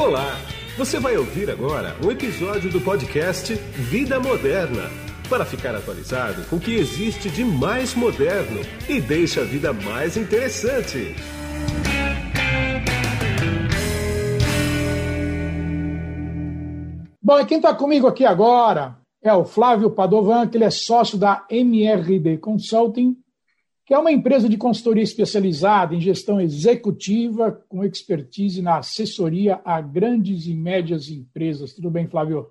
Olá! Você vai ouvir agora um episódio do podcast Vida Moderna para ficar atualizado com o que existe de mais moderno e deixa a vida mais interessante. Bom, e quem está comigo aqui agora é o Flávio Padovan, que ele é sócio da MRD Consulting, que é uma empresa de consultoria especializada em gestão executiva com expertise na assessoria a grandes e médias empresas. Tudo bem, Flávio?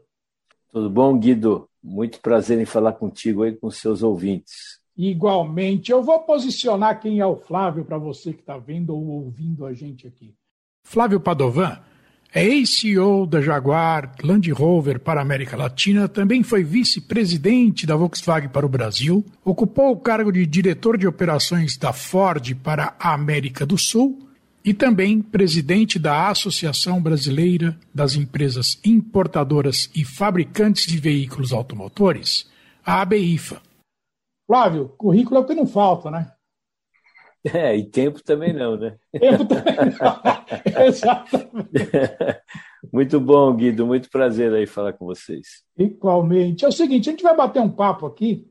Tudo bom, Guido? Muito prazer em falar contigo aí com seus ouvintes. Igualmente. Eu vou posicionar quem é o Flávio para você que está vendo ou ouvindo a gente aqui. Flávio Padovan é ex-CEO da Jaguar Land Rover para a América Latina, também foi vice-presidente da Volkswagen para o Brasil, ocupou o cargo de diretor de operações da Ford para a América do Sul e também presidente da Associação Brasileira das Empresas Importadoras e Fabricantes de Veículos Automotores, a ABIFA. Flávio, currículo é o que não falta, né? É, e tempo também não, né? Tempo também não. Exatamente. Muito bom, Guido. Muito prazer aí falar com vocês. Igualmente. É o seguinte, a gente vai bater um papo aqui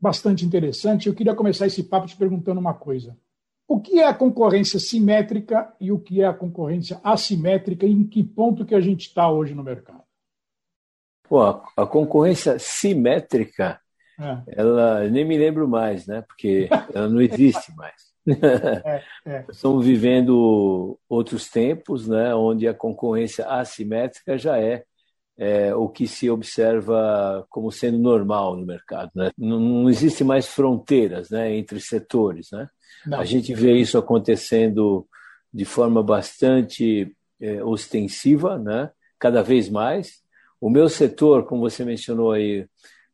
bastante interessante. Eu queria começar esse papo te perguntando uma coisa. O que é a concorrência simétrica e o que é a concorrência assimétrica e em que ponto que a gente está hoje no mercado? Pô, a concorrência simétrica, é. ela nem me lembro mais, né? Porque ela não existe mais. É, é. Estamos vivendo outros tempos, né, onde a concorrência assimétrica já é, é, o que se observa como sendo normal no mercado. Né? Não, não existe mais fronteiras né, entre setores. Né? A gente vê isso acontecendo de forma bastante é, ostensiva, né? cada vez mais. O meu setor, como você mencionou aí,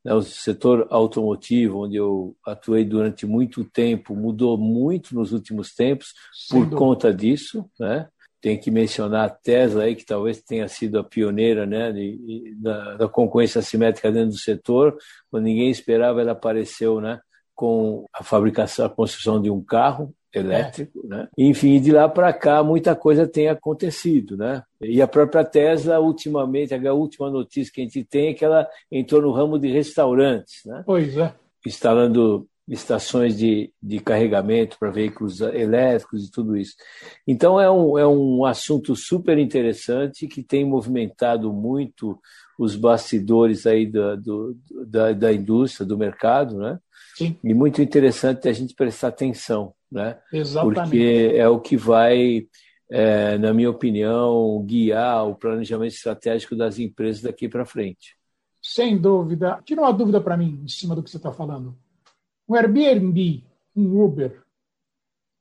né, o setor automotivo, onde eu atuei durante muito tempo, mudou muito nos últimos tempos Sem por dúvida. conta disso. Né? Tem que mencionar a Tesla, aí, que talvez tenha sido a pioneira né, de, de, da, da, concorrência assimétrica dentro do setor. Quando ninguém esperava, ela apareceu né, com a fabricação, a construção de um carro elétrico, é. né? Enfim, de lá para cá muita coisa tem acontecido, né? E a própria Tesla, ultimamente, a última notícia que a gente tem é que ela entrou no ramo de restaurantes, né? Pois é. Instalando estações de, de carregamento para veículos elétricos e tudo isso. Então é um, é um assunto super interessante que tem movimentado muito os bastidores aí da, do, da, da indústria, do mercado, né? Sim. E muito interessante a gente prestar atenção, né? Exatamente. Porque é o que vai, é, na minha opinião, guiar o planejamento estratégico das empresas daqui para frente. Sem dúvida. Tira uma dúvida para mim, em cima do que você está falando. Um Airbnb, um Uber,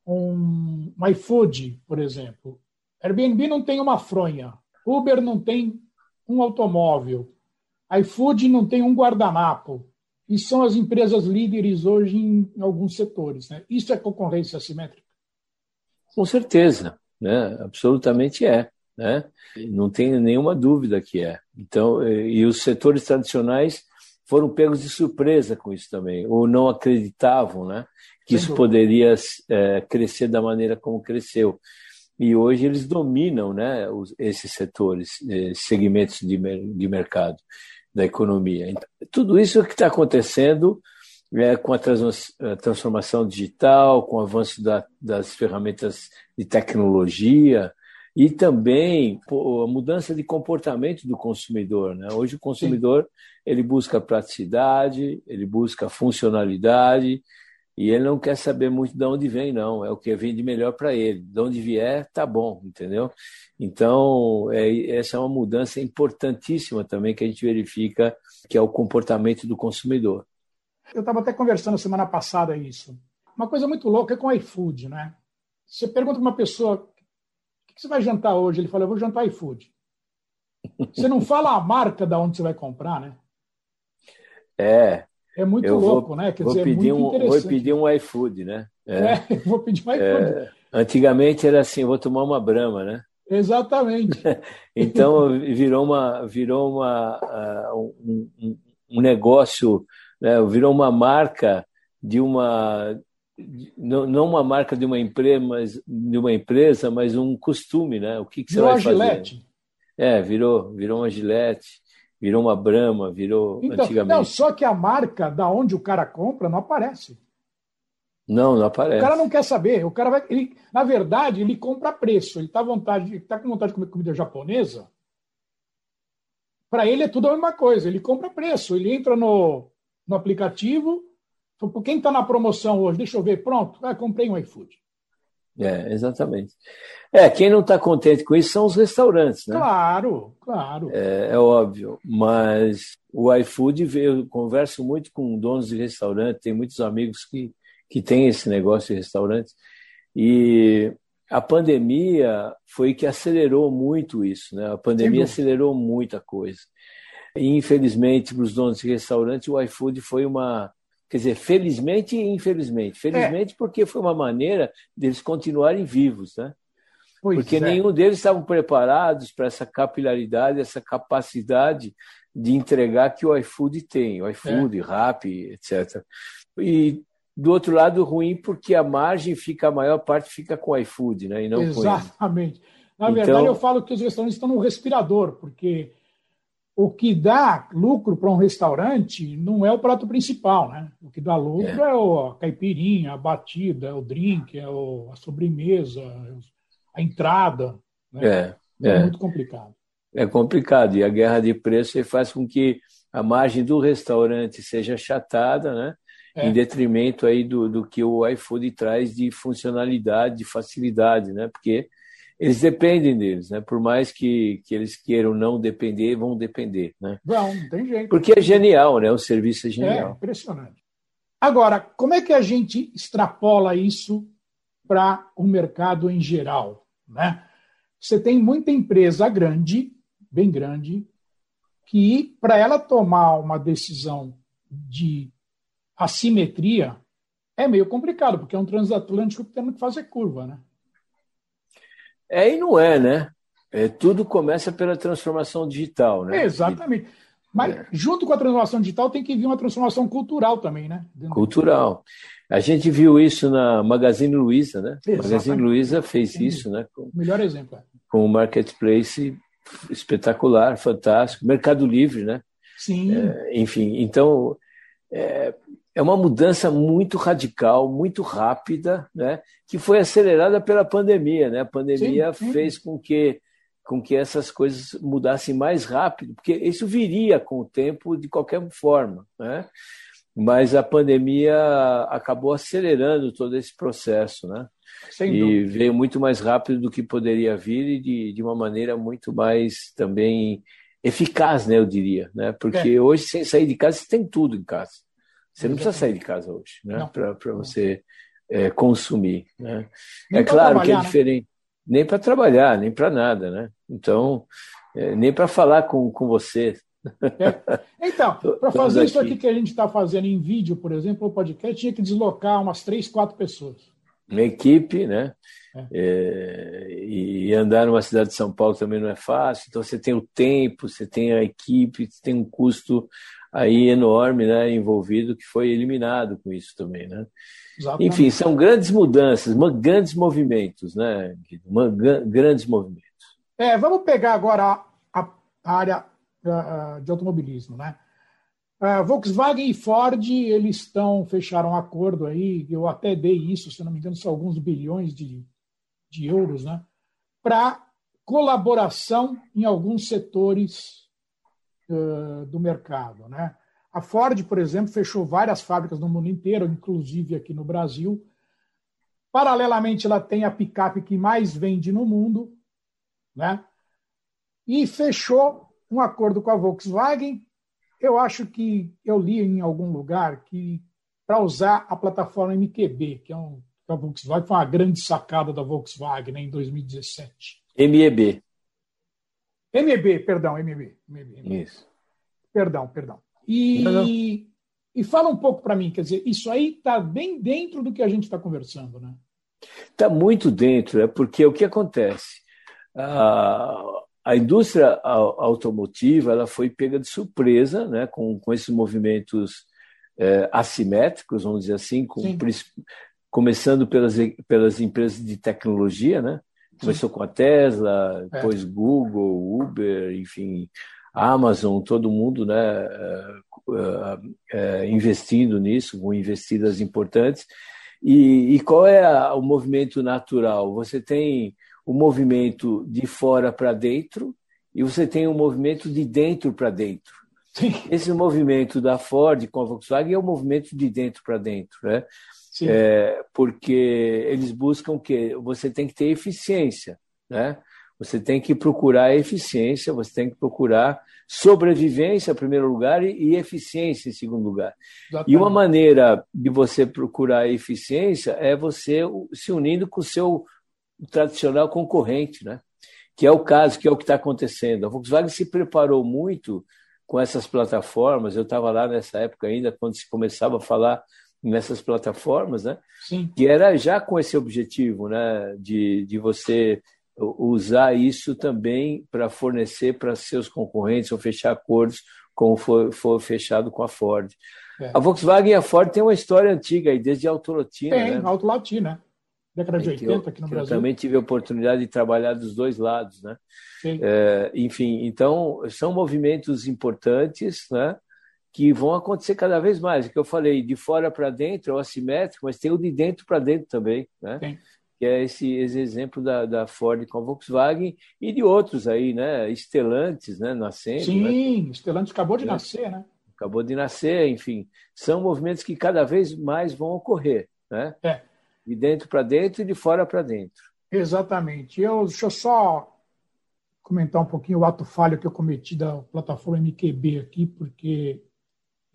um iFood, por exemplo. Airbnb não tem uma fronha. Uber não tem um automóvel. iFood não tem um guardanapo e são as empresas líderes hoje em alguns setores. Né? Isso é concorrência assimétrica? Com certeza, né? absolutamente é. Né? Não tenho nenhuma dúvida que é. Então, e os setores tradicionais foram pegos de surpresa com isso também, ou não acreditavam né, que isso poderia é, crescer da maneira como cresceu. E hoje eles dominam né, os, esses setores, esses segmentos de, de mercado da economia. Então, tudo isso que está acontecendo é, com a, transformação digital, com o avanço da, das ferramentas de tecnologia e também a mudança de comportamento do consumidor. Né? Hoje o consumidor Sim. ele busca praticidade, ele busca funcionalidade, e ele não quer saber muito de onde vem, não. É o que vem de melhor para ele. De onde vier, tá bom, entendeu? Então, é, essa é uma mudança importantíssima também que a gente verifica, que é o comportamento do consumidor. Eu estava até conversando semana passada isso. Uma coisa muito louca é com o iFood, né? Você pergunta para uma pessoa, que você vai jantar hoje? Ele fala, eu vou jantar iFood. Você não fala a marca da onde você vai comprar, né? É, é muito eu louco, vou, né? Quer vou dizer, é pedir é um, Vou pedir um iFood, né? É, é vou pedir um iFood. É, antigamente era assim, vou tomar uma brama, né? Exatamente. então virou uma virou uma uh, um, um, negócio, né? virou uma marca de uma não, não uma marca de uma empresa, mas de uma empresa, mas um costume, né? O que, que você vai Gillette. fazer? É, virou, virou uma Gillette, virou uma Brahma, virou então, antigamente. Não, só que a marca da onde o cara compra não aparece. Não, não aparece. O cara não quer saber. O cara vai, ele, na verdade, ele compra preço. Ele está vontade, tá com vontade de comer comida japonesa. Para ele é tudo a mesma coisa. Ele compra preço. Ele entra no, no aplicativo. Quem está na promoção hoje? Deixa eu ver. Pronto. Ah, comprei um iFood. É, exatamente. É, quem não está contente com isso são os restaurantes, né? Claro, claro. É, é óbvio, mas o iFood veio, eu converso muito com donos de restaurante, tem muitos amigos que, que têm esse negócio de restaurantes, e a pandemia foi que acelerou muito isso, né? A pandemia acelerou muita coisa. E, infelizmente, para os donos de restaurante, o iFood foi uma, Quer dizer, felizmente e infelizmente. Felizmente é. porque foi uma maneira deles continuarem vivos, né? Pois porque é. nenhum deles estavam preparados para essa capilaridade, essa capacidade de entregar que o iFood tem, o iFood, é. Rap, etc. E do outro lado, ruim porque a margem fica, a maior parte fica com o iFood, né? E não Exatamente. Na então... verdade, eu falo que os restaurantes estão no respirador, porque o que dá lucro para um restaurante não é o prato principal, né? O que dá lucro é, é a caipirinha, a batida, é o drink, é o, a sobremesa, a entrada. Né? É, é, é, muito complicado. É complicado. E a guerra de preço faz com que a margem do restaurante seja achatada, né? É. Em detrimento aí do, do que o iFood traz de funcionalidade, de facilidade, né? Porque eles dependem deles, né? Por mais que, que eles queiram não depender, vão depender, né? Não, não tem jeito. Porque é genial, né? O serviço é genial. É impressionante. Agora, como é que a gente extrapola isso para o mercado em geral, né? Você tem muita empresa grande, bem grande, que para ela tomar uma decisão de assimetria é meio complicado, porque é um transatlântico tendo que fazer curva, né? É e não é, né? É, tudo começa pela transformação digital, né? exatamente. Mas é. junto com a transformação digital tem que vir uma transformação cultural também, né? Cultural. A gente viu isso na Magazine Luiza, né? Exatamente. Magazine Luiza fez Sim. isso, né? Com, Melhor exemplo. É. Com um marketplace espetacular, fantástico. Mercado Livre, né? Sim. É, enfim, então é, é uma mudança muito radical, muito rápida, né? que foi acelerada pela pandemia. Né? A pandemia sim, sim. fez com que, com que essas coisas mudassem mais rápido, porque isso viria com o tempo de qualquer forma. Né? Mas a pandemia acabou acelerando todo esse processo. Né? Sem e dúvida. veio muito mais rápido do que poderia vir e de, de uma maneira muito mais também eficaz, né, eu diria, né? Porque é. hoje sem sair de casa você tem tudo em casa. Você não precisa sair de casa hoje, né? Para você é, consumir, né? é claro que é né? diferente. Né? Nem para trabalhar, nem para nada, né? Então, é, nem para falar com, com você. É. Então, para fazer isso aqui que a gente está fazendo em vídeo, por exemplo, o podcast, tinha que deslocar umas três, quatro pessoas. Uma equipe, né? É. É, e andar numa cidade de São Paulo também não é fácil. Então você tem o tempo, você tem a equipe, você tem um custo aí enorme, né, envolvido que foi eliminado com isso também, né? Exatamente. Enfim, são grandes mudanças, grandes movimentos, né? grandes movimentos. É, vamos pegar agora a, a área de automobilismo, né? Uh, Volkswagen e Ford, eles estão fecharam um acordo aí, eu até dei isso, se não me engano, são alguns bilhões de, de euros, né? Para colaboração em alguns setores do mercado. Né? A Ford, por exemplo, fechou várias fábricas no mundo inteiro, inclusive aqui no Brasil. Paralelamente, ela tem a picape que mais vende no mundo, né? E fechou um acordo com a Volkswagen. Eu acho que eu li em algum lugar que para usar a plataforma MQB, que é um a Volkswagen foi uma grande sacada da Volkswagen né, em 2017. MEB. MEB, perdão, MEB. MEB, Isso. Perdão, perdão. E, e fala um pouco para mim, quer dizer, isso aí está bem dentro do que a gente está conversando, né? Está muito dentro, é porque o que acontece? A, a indústria automotiva ela foi pega de surpresa né, com, com esses movimentos é, assimétricos, vamos dizer assim, com, começando pelas, pelas empresas de tecnologia, né? Começou com a Tesla, é. depois Google, Uber, enfim, Amazon, todo mundo né, investindo nisso, com investidas importantes. E, e qual é a, o movimento natural? Você tem o movimento de fora para dentro e você tem o movimento de dentro para dentro. Sim. Esse movimento da Ford com a Volkswagen é o movimento de dentro para dentro, né? É, porque eles buscam que você tem que ter eficiência, né? Você tem que procurar eficiência, você tem que procurar sobrevivência em primeiro lugar e, e eficiência em segundo lugar. Exatamente. E uma maneira de você procurar eficiência é você se unindo com o seu tradicional concorrente, né? Que é o caso, que é o que está acontecendo. A Volkswagen se preparou muito com essas plataformas. Eu estava lá nessa época ainda, quando se começava a falar nessas plataformas, né? Sim. Que era já com esse objetivo, né? De, de você usar isso também para fornecer para seus concorrentes ou fechar acordos como foi, foi fechado com a Ford. É. A Volkswagen e a Ford têm uma história antiga aí, desde a Autolatina. Tem, né? Autolatina, década de 80 eu, aqui no Brasil. Eu também tive a oportunidade de trabalhar dos dois lados, né? É, enfim, então são movimentos importantes, né? Que vão acontecer cada vez mais. O que eu falei, de fora para dentro é o assimétrico, mas tem o de dentro para dentro também, né? Tem que é esse, esse exemplo da, da, Ford com a Volkswagen e de outros aí, né? Estelantes, né? Nascendo. Sim, né? Estelantes acabou de é. nascer, né? Acabou de nascer, enfim. São movimentos que cada vez mais vão ocorrer, né? É. De dentro para dentro e de fora para dentro. Exatamente. Eu, deixa eu só comentar um pouquinho o ato falho que eu cometi da plataforma MQB aqui, porque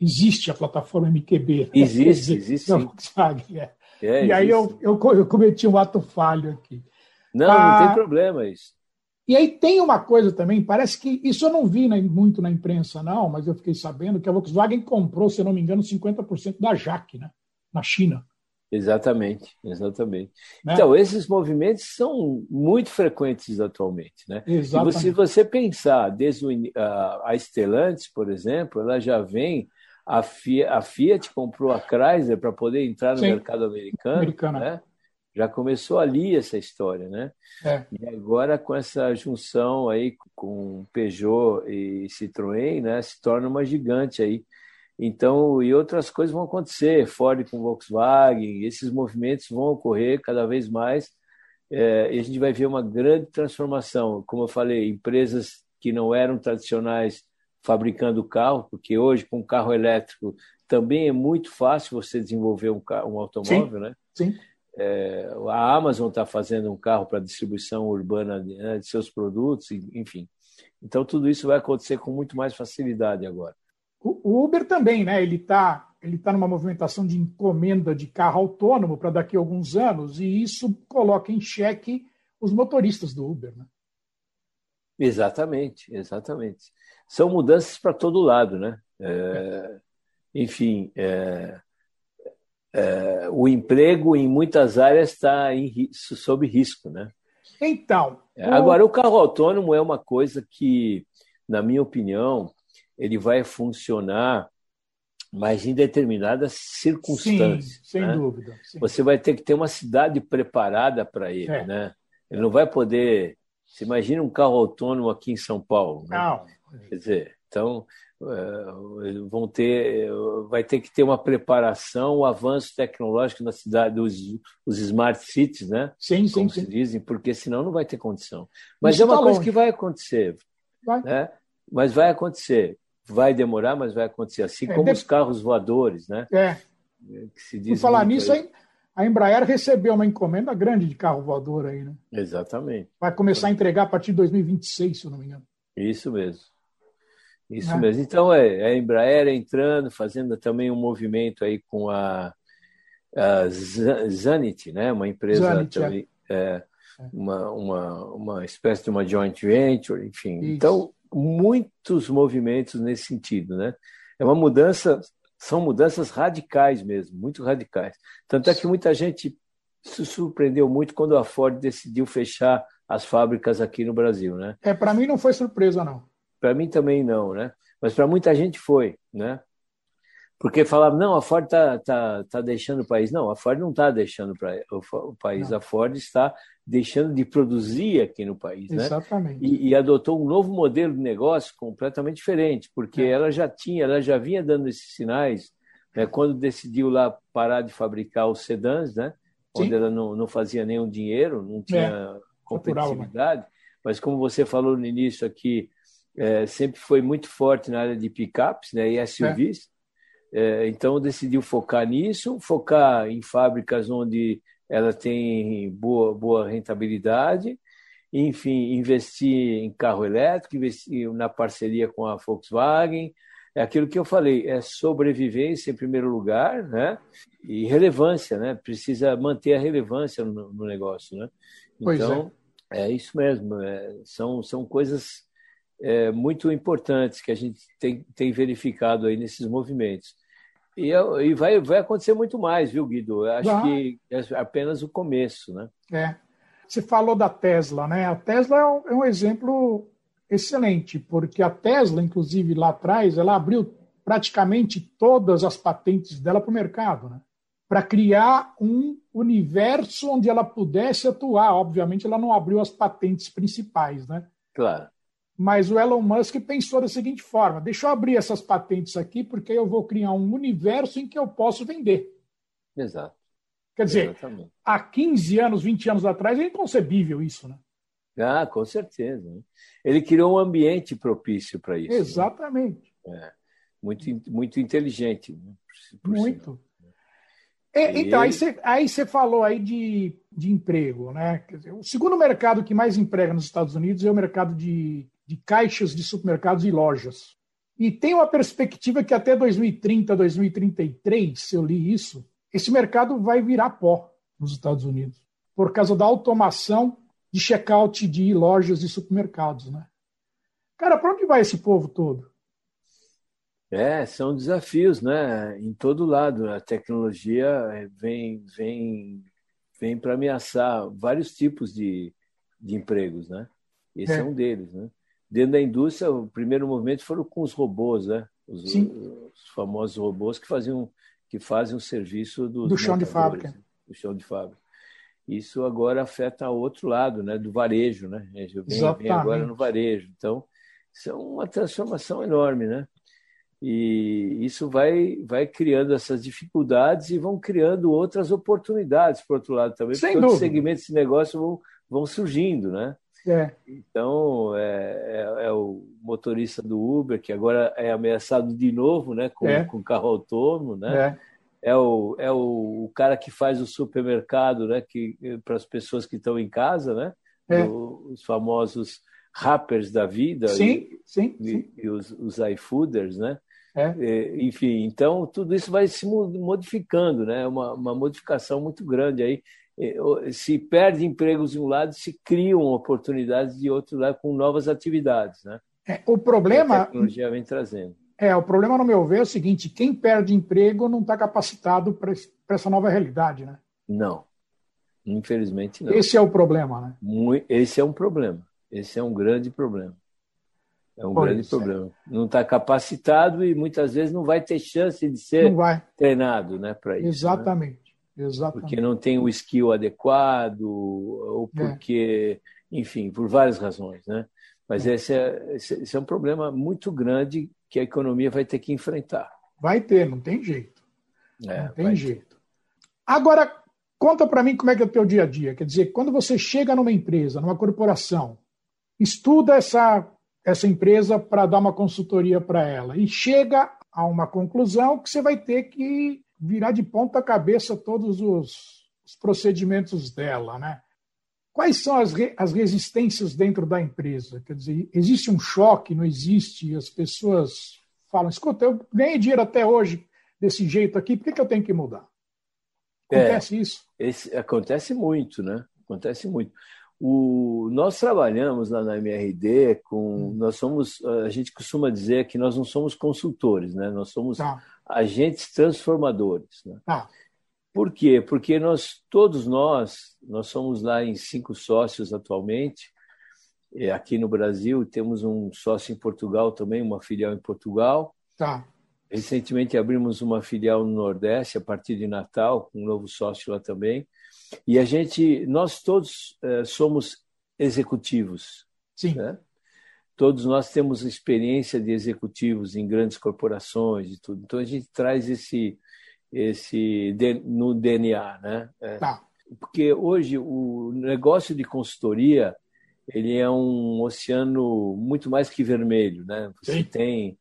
existe a plataforma MQB. Existe, existe. Volkswagen, é. É, e aí eu, eu, eu, cometi um ato falho aqui. Não, ah, não tem problema isso. E aí tem uma coisa também, parece que isso eu não vi muito na imprensa, não, mas eu fiquei sabendo que a Volkswagen comprou, se eu não me engano, 50% da Jaque, né? Na China. Exatamente, exatamente. Né? Então, esses movimentos são muito frequentes atualmente. Né? Exatamente. E se você pensar, desde o, a, a Stellantis, por exemplo, ela já vem a Fiat, a Fiat comprou a Chrysler para poder entrar no Sim. mercado americano, americano. Né? Já começou ali essa história, né? É. E agora com essa junção aí com Peugeot e Citroën, né, se torna uma gigante aí. Então, e outras coisas vão acontecer, Ford com Volkswagen, esses movimentos vão ocorrer cada vez mais. É, e a gente vai ver uma grande transformação. Como eu falei, empresas que não eram tradicionais fabricando carro, porque hoje com carro elétrico também é muito fácil você desenvolver um, carro, um automóvel, sim, né? Sim. É, a Amazon está fazendo um carro para distribuição urbana de, né, de, seus produtos, enfim. Então tudo isso vai acontecer com muito mais facilidade agora. O Uber também, né? Ele está ele tá numa movimentação de encomenda de carro autônomo para daqui a alguns anos e isso coloca em xeque os motoristas do Uber, né? Exatamente, exatamente são mudanças para todo lado, né? É, enfim, é, é, o emprego em muitas áreas está sob risco, né? Então. É, agora, o carro autônomo é uma coisa que, na minha opinião, ele vai funcionar, mas em determinadas circunstâncias. Sim, sem né? dúvida. Sim. Você vai ter que ter uma cidade preparada para ele, é. né? Ele não vai poder. Você imagina um carro autônomo aqui em São Paulo. Né? Não. Quer dizer, então eh, vão ter, vai ter que ter uma preparação, o um avanço tecnológico na cidade, os, os smart cities, né? Sim, sim, Como sim. se dizem, porque senão não vai ter condição. Mas Isso é uma tá coisa longe. que vai acontecer, vai. né? Mas vai acontecer, vai demorar, mas vai acontecer. Assim é, como os carros voadores, né? É. Que se diz Por falar nisso, aí. A Embraer recebeu uma encomenda grande de carro voador aí, né? Exatamente. Vai começar a entregar a partir de 2026, se eu não me engano. Isso mesmo. Isso né? mesmo. Então, é, é, a Embraer entrando, fazendo também um movimento aí com a, a Zanit, né? uma empresa Zanit, é. também, é. É, uma, uma, uma espécie de uma joint venture, enfim. Isso. Então, muitos movimentos nesse sentido. Né? É uma mudança, são mudanças radicais mesmo, muito radicais. Tanto é que muita gente se surpreendeu muito quando a Ford decidiu fechar as fábricas aqui no Brasil. Né? É, para mim não foi surpresa, não. Para mim também não, né? Mas para muita gente foi, né? Porque falava, não, a Ford está tá, tá deixando o país. Não, a Ford não está deixando o país, não. a Ford está deixando de produzir aqui no país. Né? Exatamente. Né? E, e, adotou um novo modelo de negócio completamente diferente, porque é. ela já tinha, ela já vinha dando esses sinais né, quando decidiu lá parar de fabricar os sedãs, né, onde ela não, não fazia nenhum dinheiro, não tinha é. competitividade. Mas como você falou no início aqui, é, sempre foi muito forte na área de picapes né, e SUVs. É. então decidiu focar nisso, focar em fábricas onde ela tem boa, boa rentabilidade, enfim, investir em carro elétrico, investir na parceria com a Volkswagen. É aquilo que eu falei, é sobrevivência em primeiro lugar, né? E relevância, né? Precisa manter a relevância no, no negócio, né? Então, é. é. isso mesmo. É, são, são coisas é, muito importantes que a gente tem, tem verificado aí nesses movimentos. E, e vai, vai acontecer muito mais, viu, Guido? Eu acho vai. que é apenas o começo, né? É. Você falou da Tesla, né? A Tesla é um, é um exemplo excelente, porque a Tesla, inclusive lá atrás, ela abriu praticamente todas as patentes dela para o mercado, né? Para criar um universo onde ela pudesse atuar. Obviamente, ela não abriu as patentes principais, né? Claro. Mas o Elon Musk pensou da seguinte forma: deixa eu abrir essas patentes aqui, porque eu vou criar um universo em que eu posso vender. Exato. Quer dizer, Exatamente. há 15 anos, 20 anos atrás, é inconcebível isso, né? Ah, com certeza. Ele criou um ambiente propício para isso. Exatamente. Né? É. Muito, muito inteligente. Né? Muito. É, então, aí você, aí falou aí de, de emprego, né? Quer dizer, o segundo mercado que mais emprega nos Estados Unidos é o mercado de de caixas de supermercados e lojas. E tem uma perspectiva que até 2030, 2033, se eu li isso, esse mercado vai virar pó nos Estados Unidos, por causa da automação de check-out de lojas e supermercados. Né? Cara, para onde vai esse povo todo? É, são desafios, né? Em todo lado. A tecnologia vem, vem, vem para ameaçar vários tipos de, de empregos, né? Esse é. é um deles, né? Dentro da indústria, o primeiro movimento foram com os robôs, né? Os, os famosos robôs que faziam que fazem o serviço do chão de fábrica. Do chão de fábrica. Isso agora afeta outro lado, né? Do varejo, né? Vem, vem agora no varejo. Então, isso é uma transformação enorme, né? E isso vai, vai criando essas dificuldades e vão criando outras oportunidades, por outro lado, também, Sem porque dúvida. outros segmentos de negócio vão, vão surgindo, né? É. Então, é, é, é, o motorista do Uber, que agora é ameaçado de novo né, com, é. com carro autônomo. Né? É. é, o, é o, o cara que faz o supermercado né, que, para as pessoas que estão em casa, né? É. O, os famosos rappers da vida sim, e, sim, e, sim. e os, os iFooders, né? É. Enfim, então tudo isso vai se modificando, né? Uma, uma modificação muito grande aí se perde empregos de um lado, se criam oportunidades de outro lado com novas atividades, né? É, o problema. a tecnologia vem trazendo. É, o problema, no meu ver, é o seguinte: quem perde emprego não está capacitado para essa nova realidade, né? Não. Infelizmente, não. Esse é o problema, né? Esse é um problema. Esse é um grande problema. É um grande é. problema. Não está capacitado e muitas vezes não vai ter chance de ser treinado né, para isso. Né? Exatamente. Né? Exatamente. Porque não tem o skill adequado, ou é. porque, é. enfim, por várias razões, né? Mas é. Esse, é, esse é um problema muito grande que a economia vai ter que enfrentar. Vai ter, não tem jeito. É, não tem jeito. Ter. Agora, conta para mim como é que é o teu dia a dia. Quer dizer, quando você chega numa empresa, numa corporação, estuda essa, essa empresa para dar uma consultoria para ela e chega a uma conclusão que você vai ter que virar de ponta cabeça todos os, os procedimentos dela, né? Quais são as, re, as resistências dentro da empresa? Quer dizer, existe um choque, não existe? As pessoas falam, escuta, eu ganhei dinheiro até hoje desse jeito aqui, por que, que eu tenho que mudar? Acontece é, isso? Esse, acontece muito, né? Acontece muito. O, nós trabalhamos lá na MRD com. Hum. Nós somos. A gente costuma dizer que nós não somos consultores, né? Nós somos tá. Agentes transformadores. Né? Tá. Por quê? Porque nós, todos nós, nós somos lá em cinco sócios atualmente. Aqui no Brasil temos um sócio em Portugal também, uma filial em Portugal. Tá. recentemente abrimos uma filial no Nordeste a partir de Natal, com um novo sócio lá também. E a gente, nós todos uh, somos executivos. Sim. Né? Todos nós temos experiência de executivos em grandes corporações e tudo. Então a gente traz esse esse no DNA, né? É. Tá. Porque hoje o negócio de consultoria ele é um oceano muito mais que vermelho, né? Você Sim. tem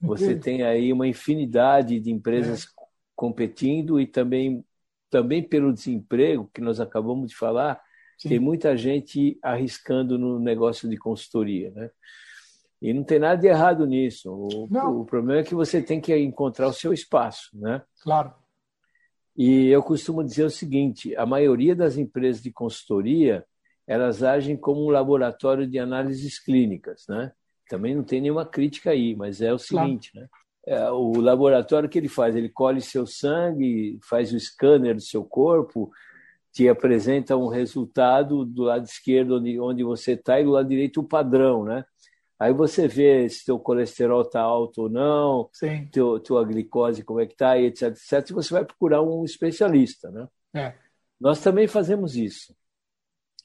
você tem aí uma infinidade de empresas é. competindo e também também pelo desemprego que nós acabamos de falar, Sim. tem muita gente arriscando no negócio de consultoria, né? E não tem nada de errado nisso. O, o, problema é que você tem que encontrar o seu espaço, né? Claro. E eu costumo dizer o seguinte: a maioria das empresas de consultoria elas agem como um laboratório de análises clínicas, né? Também não tem nenhuma crítica aí, mas é o seguinte, claro. né? É, o laboratório que ele faz, ele colhe seu sangue, faz o scanner do seu corpo, te apresenta um resultado do lado esquerdo onde, onde você está e do lado direito o padrão, né? Aí você vê se teu colesterol está alto ou não, Sim. Teu, tua glicose como é que está, etc, etc. E você vai procurar um especialista, né? É. Nós também fazemos isso.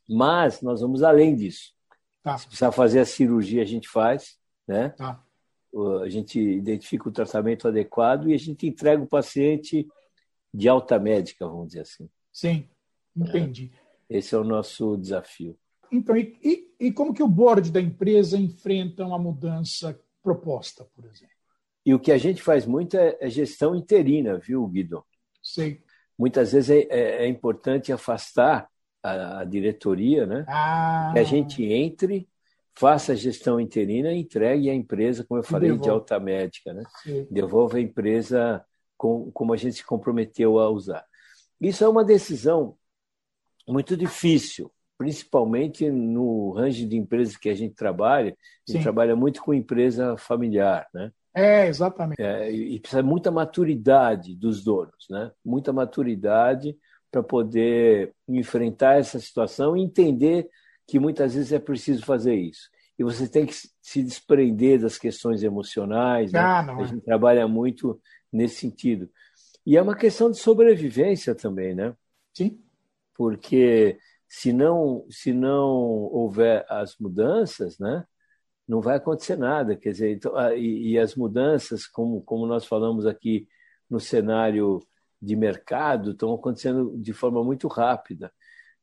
Mas nós vamos além disso. Tá. Se precisar fazer a cirurgia, a gente faz, né? Tá. A gente identifica o tratamento adequado e a gente entrega o paciente de alta médica, vamos dizer assim. Sim, entendi. Esse é o nosso desafio. Então, e, e, e, como que o board da empresa enfrenta uma mudança proposta, por exemplo? E o que a gente faz muito é, é gestão interina, viu, Guido? Sei. Muitas vezes é, é, é importante afastar a, a diretoria, né? Ah. Que a gente entre, faça a gestão interina e entregue a empresa, como eu falei, de alta médica, né? Sim. Devolva a empresa com, como a gente se comprometeu a usar. Isso é uma decisão muito difícil, principalmente no range de empresas que a gente trabalha. A gente Sim. trabalha muito com empresa familiar, né? É, exatamente. É, e precisa muita maturidade dos donos, né? Muita maturidade para poder enfrentar essa situação e entender que muitas vezes é preciso fazer isso. E você tem que se desprender das questões emocionais. Né? Ah, a gente trabalha muito nesse sentido. E é uma questão de sobrevivência também, né? Sim. Porque se não, se não houver as mudanças, né? não vai acontecer nada. Quer dizer, então, e, e, as mudanças, como, como nós falamos aqui no cenário de mercado estão acontecendo de forma muito rápida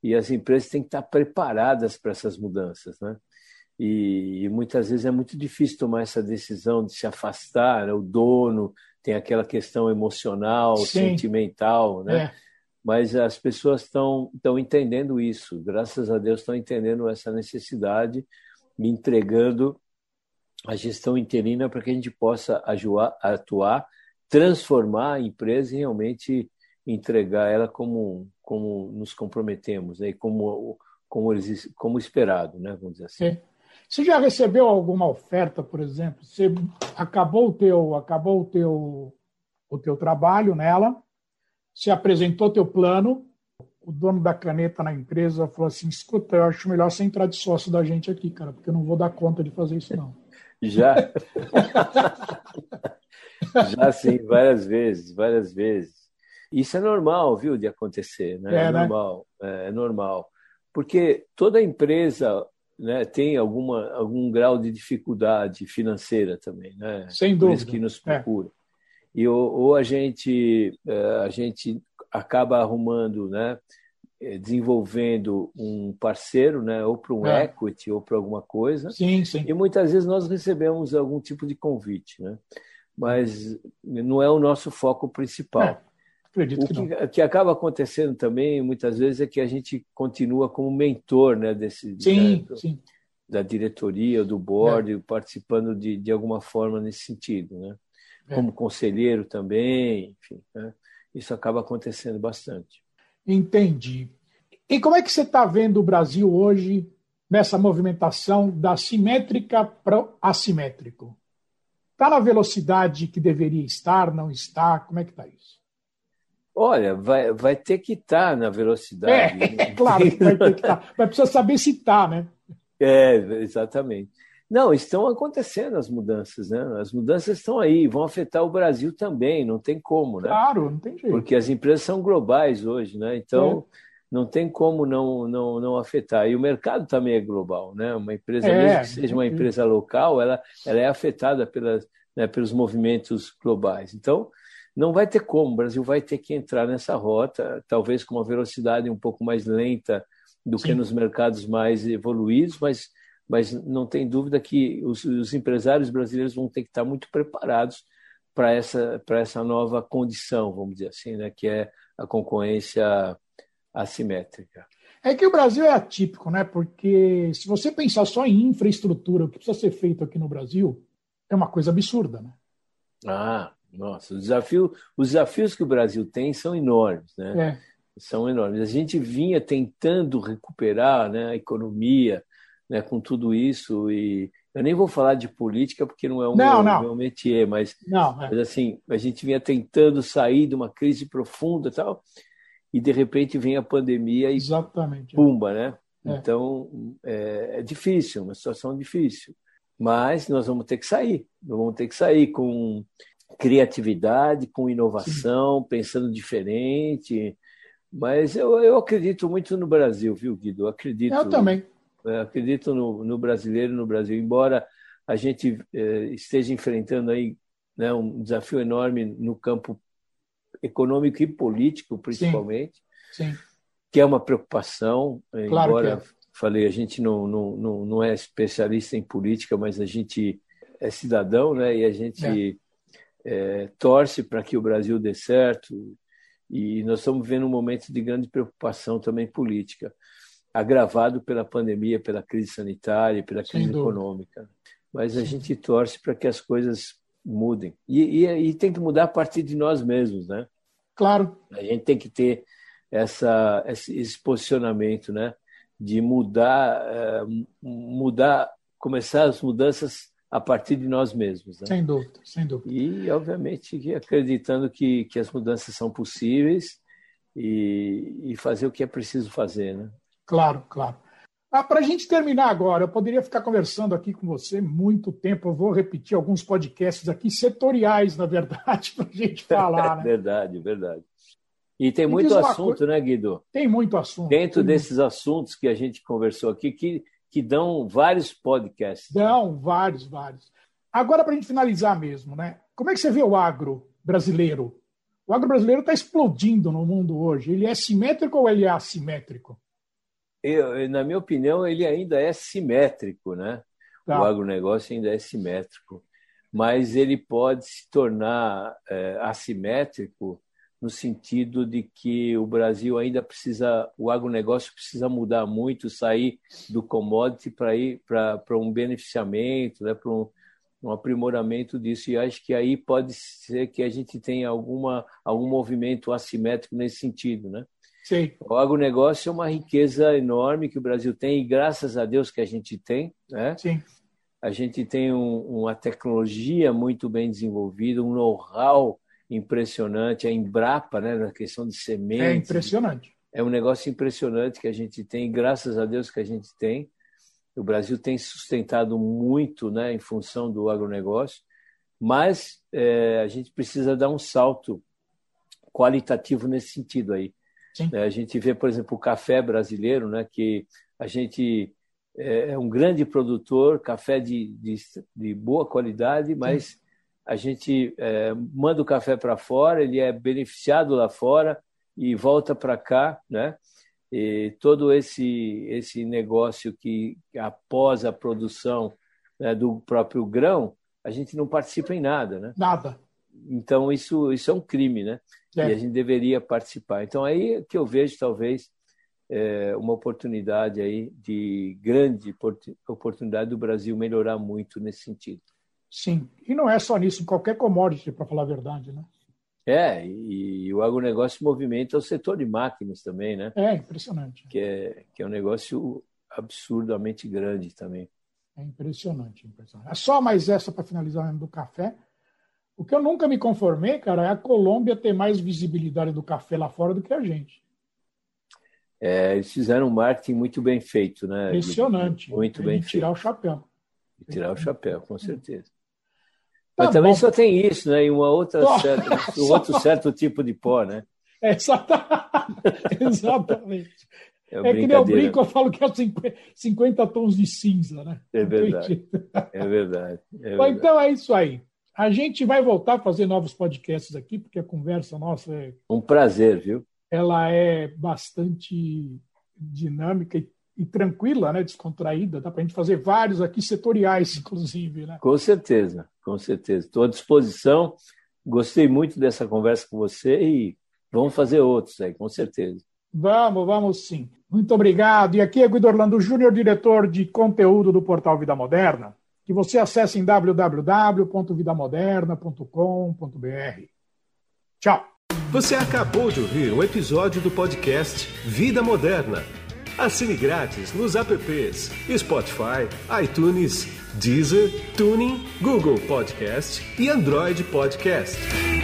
e as empresas têm que estar preparadas para essas mudanças, né? E, e muitas vezes é muito difícil tomar essa decisão de se afastar. Né? O dono tem aquela questão emocional, Sim. sentimental, né? É. Mas as pessoas estão estão entendendo isso. Graças a Deus estão entendendo essa necessidade e entregando a gestão interina para que a gente possa ajudar, atuar transformar a empresa e realmente entregar ela como, como nos comprometemos, né? como, como, como esperado, né? vamos dizer assim. Você já recebeu alguma oferta, por exemplo? Você acabou o teu, acabou o teu, o teu trabalho nela, você apresentou teu plano, o dono da caneta na empresa falou assim: escuta, eu acho melhor você entrar de sócio da gente aqui, cara, porque eu não vou dar conta de fazer isso, não. Já? Já sim, várias vezes, várias vezes. Isso é normal, viu, de acontecer, né? É, é né? normal, é, é, normal. Porque toda empresa né, tem alguma, algum grau de dificuldade financeira também, né? Sem dúvida. Isso que nos é. procura. É. E ou, ou, a gente é, a gente acaba arrumando, né? É, desenvolvendo um parceiro, né, ou para um é. equity ou para alguma coisa. Sim, sim. E muitas vezes nós recebemos algum tipo de convite, né? mas não é o nosso foco principal. É, acredito o que, que, que, acaba acontecendo também, muitas vezes, é que a gente continua como mentor né, desse, sim, né, do, sim. da diretoria, do board, é. participando de, de alguma forma nesse sentido. Né? É. Como conselheiro também, enfim. Né? Isso acaba acontecendo bastante. Entendi. E como é que você está vendo o Brasil hoje nessa movimentação da simétrica para assimétrico? Está na velocidade que deveria estar? Não está? Como é que está isso? Olha, vai, vai ter que estar tá na velocidade. É, é claro que vai ter que estar. Tá. Mas precisa saber se está, né? É, exatamente. Não, estão acontecendo as mudanças, né? As mudanças estão aí, vão afetar o Brasil também, não tem como, né? Claro, não tem jeito. Porque as empresas são globais hoje, né? Então, é. não tem como não, não, não afetar. E o mercado também é global, né? Uma empresa, é, mesmo que seja uma empresa local, ela, ela é afetada pelas, né, pelos movimentos globais. Então, não vai ter como, o Brasil vai ter que entrar nessa rota, talvez com uma velocidade um pouco mais lenta do Sim. que nos mercados mais evoluídos, mas mas não tem dúvida que os, os empresários brasileiros vão ter que estar muito preparados para essa, para essa nova condição, vamos dizer assim, né, que é a concorrência assimétrica. É que o Brasil é atípico, né? Porque se você pensar só em infraestrutura, o que precisa ser feito aqui no Brasil é uma coisa absurda, né? Ah, nossa, o desafio, os desafios que o Brasil tem são enormes, né? É. São enormes. A gente vinha tentando recuperar né, a economia, né, com tudo isso. E eu nem vou falar de política porque não é o não, meu, não. meu métier, mas, não, é. mas assim, a gente vinha tentando sair de uma crise profunda e tal, e de repente vem a pandemia e Exatamente, é. pumba, né? É. Então é, é difícil, uma situação difícil. Mas nós vamos ter que sair, nós vamos ter que sair com criatividade, com inovação, Sim. pensando diferente. Mas eu, eu acredito muito no Brasil, viu, Guido? Eu acredito. Eu também. É, acredito no, no, brasileiro, no Brasil, embora a gente é, esteja enfrentando aí né, um desafio enorme no campo econômico e político, principalmente, sim, sim. que é uma preocupação. É, claro embora, é. falei, a gente não, não, não, não é especialista em política, mas a gente é cidadão, né? E a gente é. é torce para que o Brasil dê certo. E nós estamos vivendo um momento de grande preocupação também política agravado pela pandemia, pela crise sanitária, pela crise econômica. Mas a gente torce para que as coisas mudem. E, e, e, tem que mudar a partir de nós mesmos, né? Claro. A gente tem que ter essa, esse posicionamento, né? De mudar, eh, mudar, começar as mudanças a partir de nós mesmos. Né? Sem dúvida, sem dúvida. E, obviamente, acreditando que, que as mudanças são possíveis e, e fazer o que é preciso fazer, né? Claro, claro. Ah, Para a gente terminar agora, eu poderia ficar conversando aqui com você muito tempo. Eu vou repetir alguns podcasts aqui, setoriais, na verdade, para a gente falar. Né? verdade, verdade. E tem muito assunto, coisa... né, Guido? Tem muito assunto. Dentro desses muito... assuntos que a gente conversou aqui, que, que dão vários podcasts. Dão vários, vários. Agora, para a gente finalizar mesmo, né? Como é que você vê o agro brasileiro? O agro brasileiro está explodindo no mundo hoje. Ele é simétrico ou ele é assimétrico? Eu, na minha opinião, ele ainda é simétrico, né? Tá. O agronegócio ainda é simétrico, mas ele pode se tornar é, assimétrico no sentido de que o Brasil ainda precisa, o agronegócio precisa mudar muito, sair do commodity para ir para um beneficiamento, né, para um, um aprimoramento disso. E acho que aí pode ser que a gente tenha alguma, algum movimento assimétrico nesse sentido, né? Sim. O agronegócio é uma riqueza enorme que o Brasil tem, e graças a Deus que a gente tem. Né? Sim. A gente tem um, uma tecnologia muito bem desenvolvida, um know-how impressionante, a Embrapa, né, na questão de sementes. É impressionante. É um negócio impressionante que a gente tem, graças a Deus que a gente tem. O Brasil tem sustentado muito né, em função do agronegócio, mas é, a gente precisa dar um salto qualitativo nesse sentido aí. Né, a gente vê, por exemplo, o café brasileiro, né, que a gente é, é um grande produtor, café de, de, de boa qualidade, mas Sim. a gente é, manda o café para fora, ele é beneficiado lá fora e volta para cá, né? E todo esse esse negócio que após a produção né, do próprio grão, a gente não participa em nada, né? Nada. Então isso isso é um crime, né? É. E a gente deveria participar. Então aí que eu vejo talvez é, uma oportunidade aí de grande oportunidade do Brasil melhorar muito nesse sentido. Sim, e não é só nisso, em qualquer commodity, para falar a verdade, né? É, e o agronegócio movimenta o setor de máquinas também, né? É, impressionante. Que é, que é um negócio absurdamente grande também. É impressionante, impressionante. É só mais essa para finalizar do café. O que eu nunca me conformei, cara, é a Colômbia ter mais visibilidade do café lá fora do que a gente. É, eles fizeram um marketing muito bem feito, né? Impressionante. Muito bem tirar feito. o chapéu. E tirar o chapéu, com certeza. Tá Mas também bom. só tem isso, né? E uma outra certa, um outro certo tipo de pó, né? É, exatamente. É, é que nem eu brinco, eu falo que é 50 tons de cinza, né? É verdade. É verdade. É Bom, então é isso aí. A gente vai voltar a fazer novos podcasts aqui, porque a conversa nossa é. Um prazer, viu? Ela é bastante dinâmica e, e tranquila, né? Descontraída. Dá para a gente fazer vários aqui, setoriais, inclusive, né? Com certeza, com certeza. Estou à disposição. Gostei muito dessa conversa com você e vamos fazer outros aí, com certeza. Vamos, vamos sim. Muito obrigado. E aqui é Guido Orlando Júnior, diretor de conteúdo do portal Vida Moderna, que você acesse em www.vidamoderna.com.br. Tchau. Você acabou de ouvir um episódio do podcast Vida Moderna. Assine grátis nos apps Spotify, iTunes, Deezer, Tuning, Google Podcast e Android Podcast.